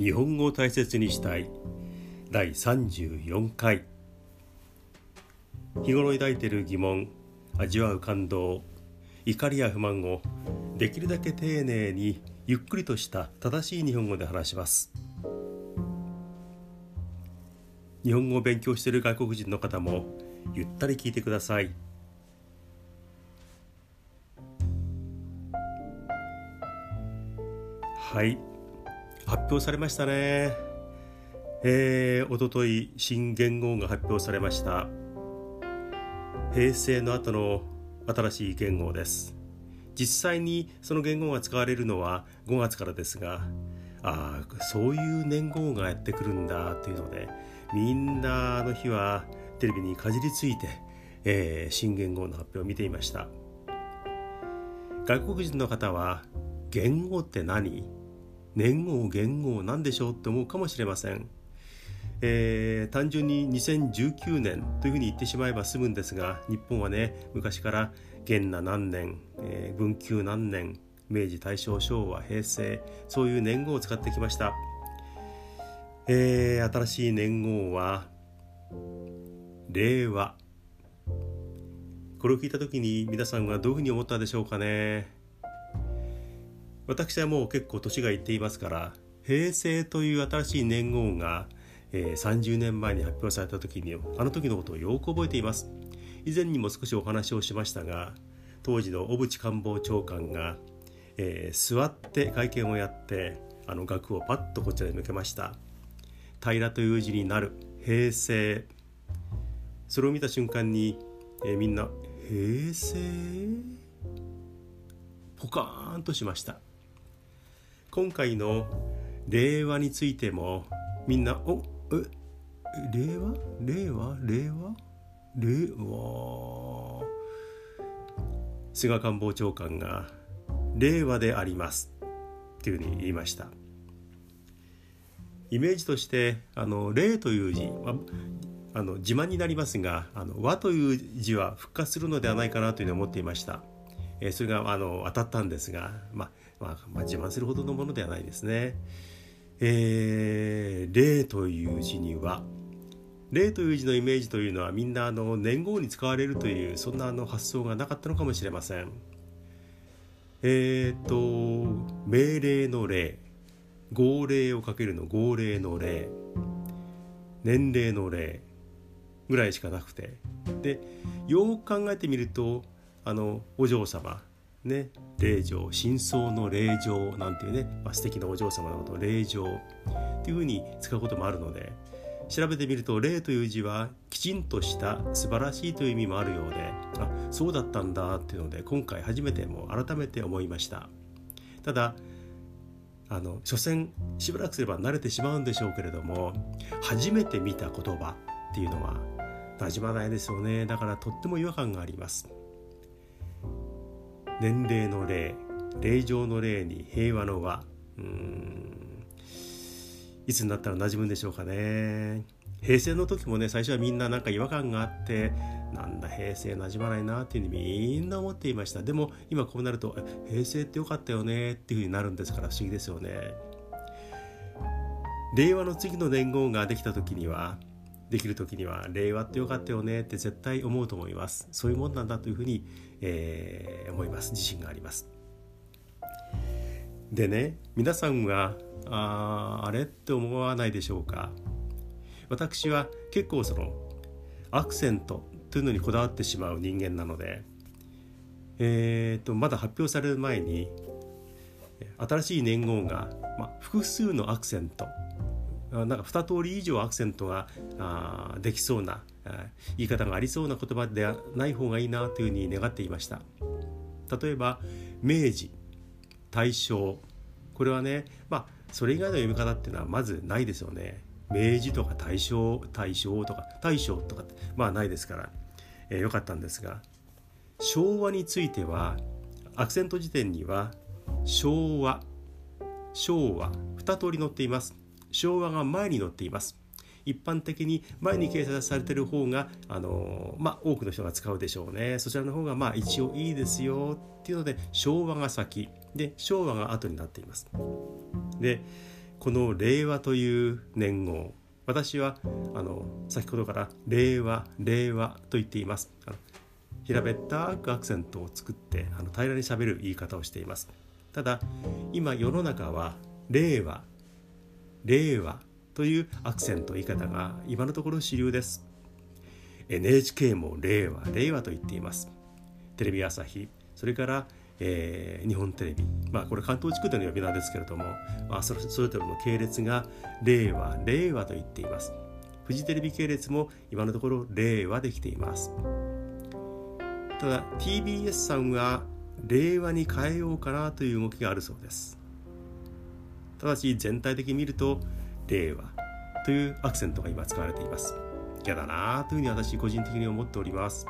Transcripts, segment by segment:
日本語を大切にしたい。第34回。日頃抱いている疑問味わう感動怒りや不満をできるだけ丁寧にゆっくりとした正しい日本語で話します。日本語を勉強している外国人の方もゆったり聞いてください。はい。発表されましたね。えー、おととい新元号が発表されました。平成の後の新しい元号です。実際にその元号が使われるのは5月からですがああそういう年号がやってくるんだというのでみんなあの日はテレビにかじりついて、えー、新元号の発表を見ていました。外国人の方は元号って何？年号元号なんでしょうって思うかもしれません、えー、単純に2019年というふうに言ってしまえば済むんですが日本はね昔から元那何年、えー、文久何年明治大正昭和平成そういう年号を使ってきました、えー、新しい年号は令和。これを聞いた時に皆さんはどういうふうに思ったでしょうかね。私はもう結構年がいっていますから平成という新しい年号が、えー、30年前に発表された時にあの時のことをよく覚えています。以前にも少しお話をしましたが当時の小渕官房長官が、えー、座って会見をやってあの額をパッとこちらに向けました。平という字になる平成。それを見た瞬間に、えー、みんな平成？ポカーンとしました。今回の令和についてもみんな「おえ令和？令和？令和？令和」菅官房長官が「令和であります」っていうふうに言いました。イメージとしてあの「令」という字あの自慢になりますが「あの和」という字は復活するのではないかなというふうに思っていました、え、それがあの当たったんですがまあまあ、まあ、自慢するほどのものではないですね。えー、霊という字には霊という字のイメージというのはみんなあの年号に使われるというそんなあの発想がなかったのかもしれません。えっ、ー、と命令の霊号令をかけるの号令の霊年齢の霊ぐらいしかなくてでよく考えてみるとあのお嬢様ね霊場真相の霊場なんていうね、まあ、素敵なお嬢様のことを霊場っていうふうに使うこともあるので調べてみると霊という字はきちんとした素晴らしいという意味もあるようであそうだったんだっていうので今回初めてもう改めて思いました。ただあの所詮しばらくすれば慣れてしまうんでしょうけれども初めて見た言葉っていうのは馴染まないですよね。だからとっても違和感があります。年齢の霊霊場の霊に平和の和うん。いつになったら馴染むんでしょうかね。平成の時もね最初はみんななんか違和感があってなんだ平成馴染まないなっていうふうにみんな思っていました。でも今こうなると平成ってよかったよねっていうふうになるんですから不思議ですよね。令和の次の年号ができた時にはできる時には令和ってよかったよねって絶対思うと思います。そういうもんなんだというふうに、えー、思います。自信があります。でね皆さんはああれって思わないでしょうか？私は結構そのアクセントというのにこだわってしまう人間なのでえーと、とまだ発表される前に新しい年号が、まあ、複数のアクセントなんか2通り以上アクセントがあできそうな言い方がありそうな言葉ではない方がいいなというふうに願っていました。例えば明治大正。これはねまあそれ以外の読み方っていうのはまずないですよね。明治とか大正大正とか大正とかまあないですから、えー、よかったんですが昭和についてはアクセント辞典には昭和昭和2通り載っています。昭和が前に載っています。一般的に前に掲載されてる方があのまあ、多くの人が使うでしょうね。そちらの方がまあ一応いいですよっていうので昭和が先。で昭和が後になっています。でこの令和という年号。私はあの先ほどから令和令和と言っています。あの平べったくアクセントを作ってあの平らにしゃべる言い方をしています。ただ今世の中は令和令和というアクセント言い方が今のところ主流です。NHK も令和令和と言っています。テレビ朝日それからえー、日本テレビ、まあ、これ関東地区での呼び名ですけれども、まあ、それぞれの系列が令和令和と言っています。フジテレビ系列も今のところ令和できています。ただ TBS さんは令和に変えようかなという動きがあるそうです。ただし全体的に見ると令和というアクセントが今使われています。嫌だなというふうに私個人的に思っております。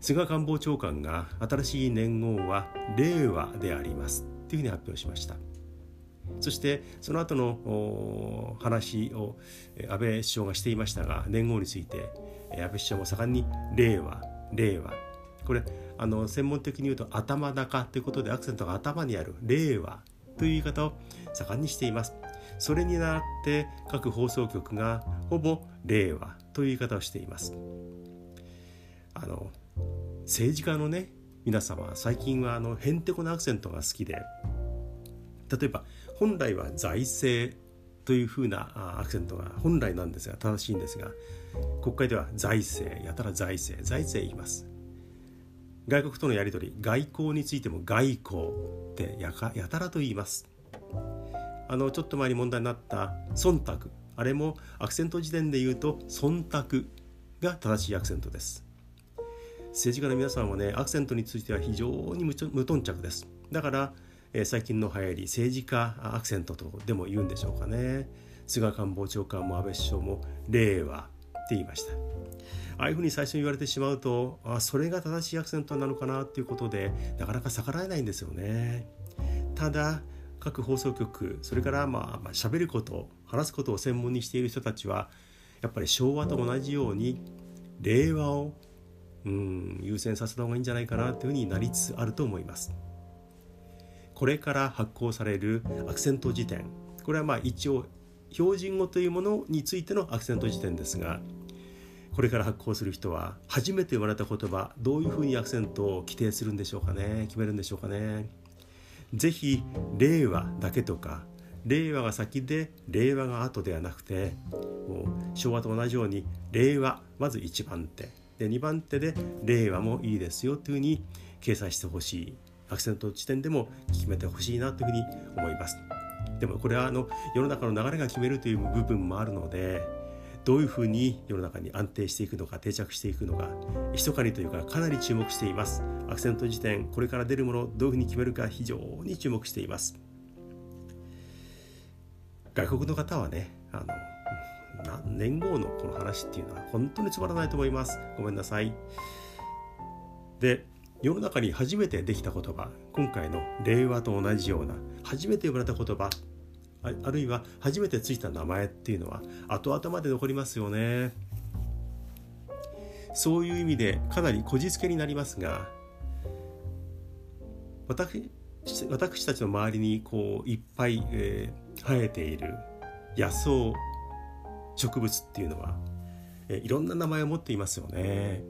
菅官房長官が新しい年号は令和でありますというふうに発表しました。そしてその後の話を安倍首相がしていましたが年号について安倍首相も盛んに令和令和。これあの専門的に言うと頭高ということでアクセントが頭にある令和という言い方を盛んにしています。それに倣って各放送局がほぼ令和という言い方をしています。あの政治家のね皆様最近はあのへんてこなアクセントが好きで例えば本来は財政というふうなアクセントが本来なんですが正しいんですが国会では財政やたら財政財政言います。外国とのやり取り外交についても外交ってやかやたらと言います。あのちょっと前に問題になった忖度。あれもアクセント辞典で言うと忖度が正しいアクセントです。政治家の皆さんはねアクセントについては非常に無頓着です。だから、えー、最近の流行り政治家アクセントとでも言うんでしょうかね。菅官房長官も安倍首相も令和って言いました。ああいうふうに最初に言われてしまうとあそれが正しいアクセントなのかなっていうことでなかなか逆らえないんですよねただ各放送局それからまあまあ喋ること話すことを専門にしている人たちはやっぱり昭和と同じように令和をうん優先させた方がいいんじゃないかなというふうになりつつあると思います。これから発行されるアクセント辞典これはまあ一応標準語というものについてのアクセント辞典ですがこれから発行する人は初めて生まれた言葉どういうふうにアクセントを規定するんでしょうかね。決めるんでしょうかね。是非令和だけとか令和が先で令和が後ではなくてもう昭和と同じように令和まず1番手。で2番手で令和もいいですよというふうに掲載してほしい。アクセント地点でも決めてほしいなというふうに思います。でもこれはあの世の中の流れが決めるという部分もあるのでどういうふうに世の中に安定していくのか定着していくのか密かにというかかなり注目しています。アクセント辞典これから出るものどういうふうに決めるか非常に注目しています。外国の方はねあの年号のこの話っていうのは本当につまらないと思います。ごめんなさい。で世の中に初めてできた言葉今回の令和と同じような初めて呼ばれた言葉あるいは初めてついた名前っていうのは後々まで残りますよね。そういう意味でかなりこじつけになりますが私私たちの周りにこういっぱい、えー、生えている野草植物っていうのは、えいろんな名前を持っていますよね。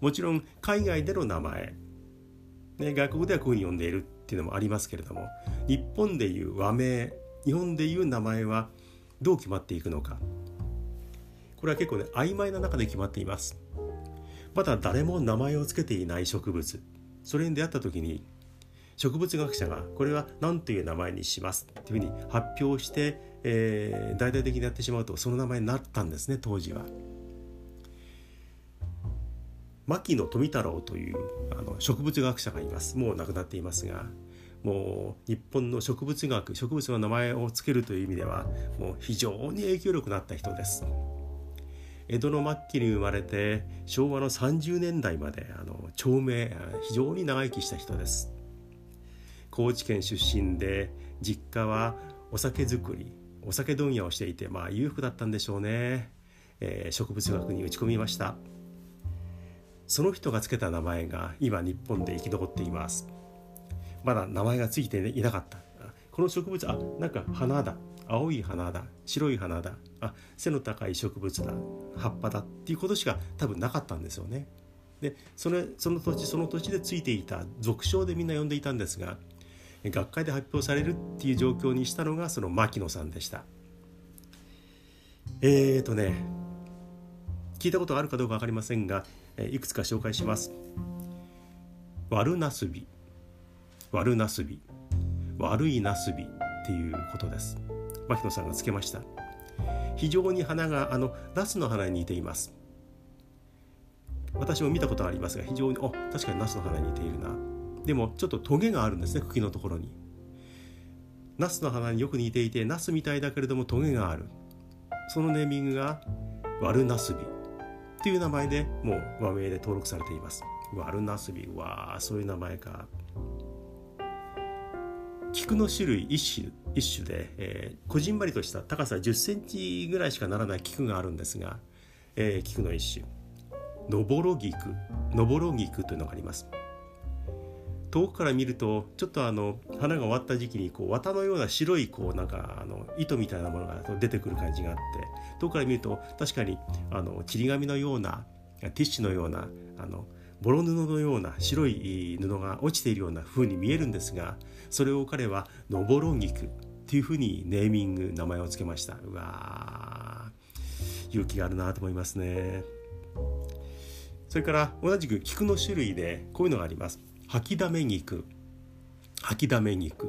もちろん海外での名前、ね、外国ではこういうふうに呼んでいる。っていうのもありますけれども日本でいう和名日本でいう名前はどう決まっていくのか。これは結構ね曖昧な中で決まっています。まだ誰も名前を付けていない植物。それに出会った時に植物学者がこれは何という名前にします。っていうふうに発表して、えー、大々的にやってしまうとその名前になったんですね当時は。牧野富太郎というあの植物学者がいますもう亡くなっていますがもう日本の植物学植物の名前を付けるという意味ではもう非常に影響力のあった人です。江戸の末期に生まれて昭和の30年代まであの長命非常に長生きした人です。高知県出身で実家はお酒造りお酒問屋をしていてまあ裕福だったんでしょうね、えー、植物学に打ち込みましたその人が付けた名前が今日本で生き残っています。まだ名前が付いていなかった。この植物あなんか花だ。青い花だ。白い花だ。あ背の高い植物だ。葉っぱだっていうことしか多分なかったんですよね。でそれその土地その土地でついていた俗称でみんな呼んでいたんですが学会で発表されるっていう状況にしたのがその牧野さんでした。えーとね聞いたことがあるかどうか分かりませんがいくつか紹介します。ワルナスビ悪ナスビ悪いナスビっていうことです。牧野さんがつけました。非常に花があのナスの花に似ています。私も見たことありますが非常にお確かにナスの花に似ているな。でもちょっとトゲがあるんですね茎のところに。ナスの花によく似ていてナスみたいだけれどもトゲがある。そのネーミングがワルナスビっていう名前でもう和名で登録されています。ワルナスビわあそういう名前か。菊の種類一種一種で、えー、こじんまりとした高さ1 0センチぐらいしかならない菊があるんですが、えー、菊の一種。のぼろ菊。のぼろ菊というのがあります。遠くから見るとちょっとあの花が終わった時期にこう綿のような白いこうなんかあの糸みたいなものが出てくる感じがあって遠くから見ると確かにあのちり紙のようなティッシュのようなあのボロ布のような白い布が落ちているような風に見えるんですがそれを彼は「のぼろ菊」っていうふうにネーミング名前を付けました。うわ勇気があるなと思いますね。それから同じく菊の種類でこういうのがあります。吐きだめ菊吐きだめ菊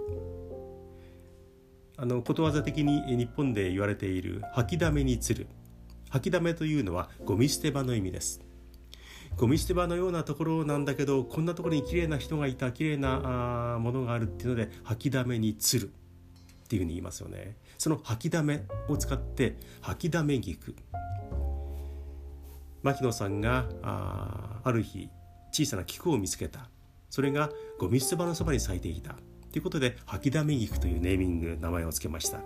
あのことわざ的に日本で言われている吐きだめに釣る。吐きだめというのはゴミ捨て場の意味です。ゴミ捨て場のようなところなんだけどこんなところに綺麗な人がいた綺麗なあものがあるっていうので吐きだめに釣る。っていうふうに言いますよね。その吐きだめを使って吐きだめ菊牧野さんがあある日小さな菊を見つけた。それがゴミ捨て場のそばに咲いていた。ということで吐きだめ菊というネーミング名前を付けました。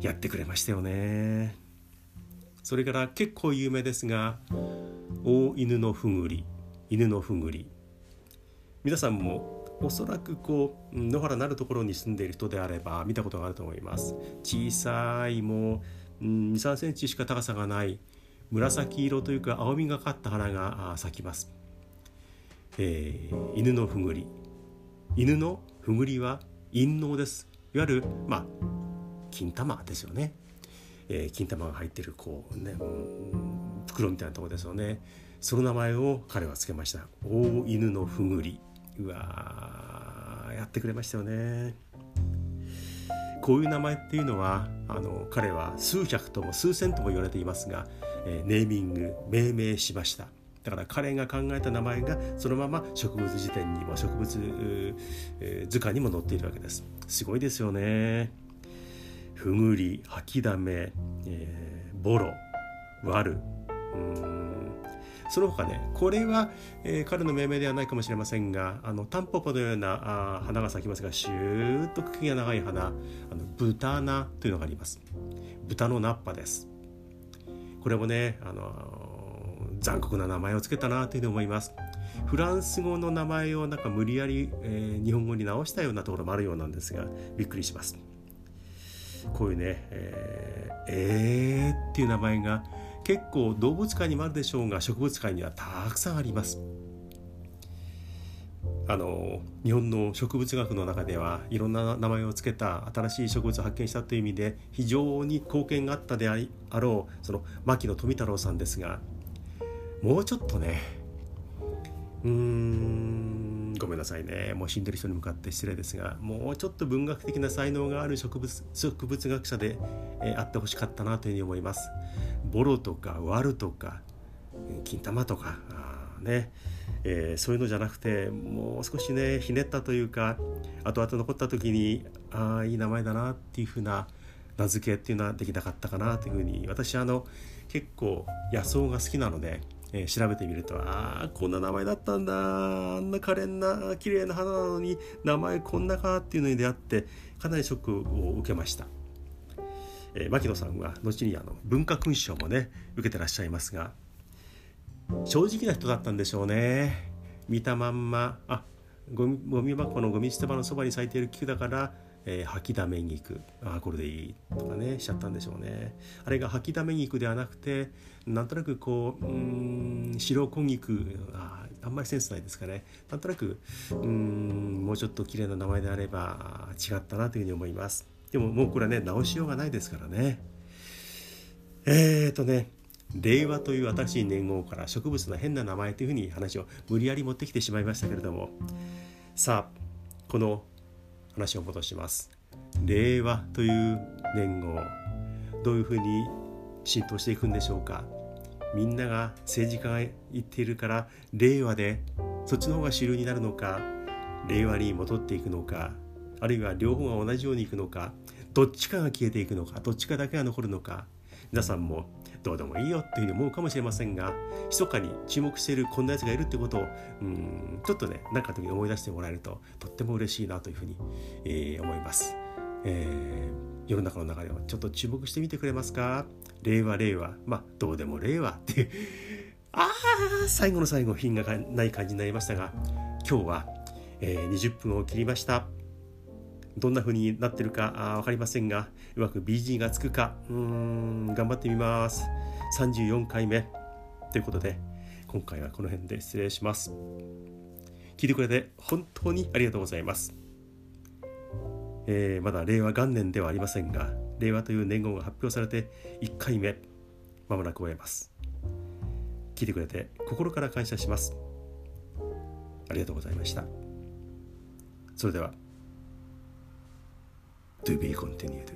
やってくれましたよね。それから結構有名ですが大犬のふぐり犬のふぐり。皆さんもおそらくこう野原なるところに住んでいる人であれば見たことがあると思います。小さいもう2 3センチしか高さがない紫色というか青みがかった花が咲きます、えー、犬のふぐり。犬のふぐりは陰嚢です。いわゆるまあ金玉ですよね。えー、金玉が入ってるこうね、うん、袋みたいなとこですよね。その名前を彼は付けました。大犬のふぐり。うわやってくれましたよね。こういう名前っていうのはあの彼は数百とも数千とも言われていますが、えー、ネーミング命名しました。だから彼が考えた名前がそのまま植物辞典にも植物、えー、図鑑にも載っているわけです。すごいですよね。ふぐり吐きだめ、えー、ボロ割るうん。その他ねこれは、えー、彼の命名ではないかもしれませんがあのタンポポのようなあ花が咲きますがシューッと茎が長い花あの豚菜というのがあります。豚のナッパです。これもねあの残酷な名前を付けたなというふうに思いますフランス語の名前をなんか無理やり、えー、日本語に直したようなところもあるようなんですがびっくりしますこういうねえー、えー、っていう名前が結構動物界にもあるでしょうが植物界にはたくさんあります。あの日本の植物学の中ではいろんな名前を付けた新しい植物を発見したという意味で非常に貢献があったであろうその牧野富太郎さんですがもうちょっとね。うーんごめんなさいね。もう死んでる人に向かって失礼ですがもうちょっと文学的な才能がある植物植物学者で、えー、あってほしかったなというふうに思います。ボロとかワルとか金玉とかね、えー、そういうのじゃなくてもう少しねひねったというか後々残った時にああいい名前だなっていうふうな名付けっていうのはできなかったかなというふうに私あの結構野草が好きなのでえー、調べてみるとああこんな名前だったんだ。あんな可憐な綺麗な花なのに名前こんなかっていうのに出会ってかなりショックを受けました、えー、牧野さんは後にあの文化勲章もね受けてらっしゃいますが正直な人だったんでしょうね。見たまんまあゴミゴミ箱のゴミ捨て場のそばに咲いている菊だからえー、吐きだめ肉。あこれでいいとかねしちゃったんでしょうね。あれが吐きだめ肉ではなくてなんとなくこううん白小肉。ああんまりセンスないですかね。なんとなくうんもうちょっと綺麗な名前であれば違ったなというふうに思います。でももうこれはね直しようがないですからね。えーとね令和という新しい年号から植物の変な名前というふうに話を無理やり持ってきてしまいましたけれども。さあこの話を戻します。令和という年号どういうふうに浸透していくんでしょうか。みんなが政治家が言っているから令和でそっちの方が主流になるのか令和に戻っていくのかあるいは両方が同じようにいくのかどっちかが消えていくのかどっちかだけが残るのか皆さんもどうでもいいよっていうふうに思うかもしれませんが密かに注目しているこんなやつがいるってことをうんちょっとね何かの時に思い出してもらえるととっても嬉しいなというふうに、えー、思います。えー、世の中の流れをちょっと注目してみてくれますか？令和令和まあどうでも令和っていうああ最後の最後品がない感じになりましたが今日は、えー、20分を切りました。どんな風になってるかあ分かりませんがうまく BG がつくかうん頑張ってみます。34回目。ということで今回はこの辺で失礼します。聞いてくれて本当にありがとうございます、えー、まだ令和元年ではありませんが令和という年号が発表されて1回目まもなく終えます。聞いてくれて心から感謝します。ありがとうございました。それでは to be continued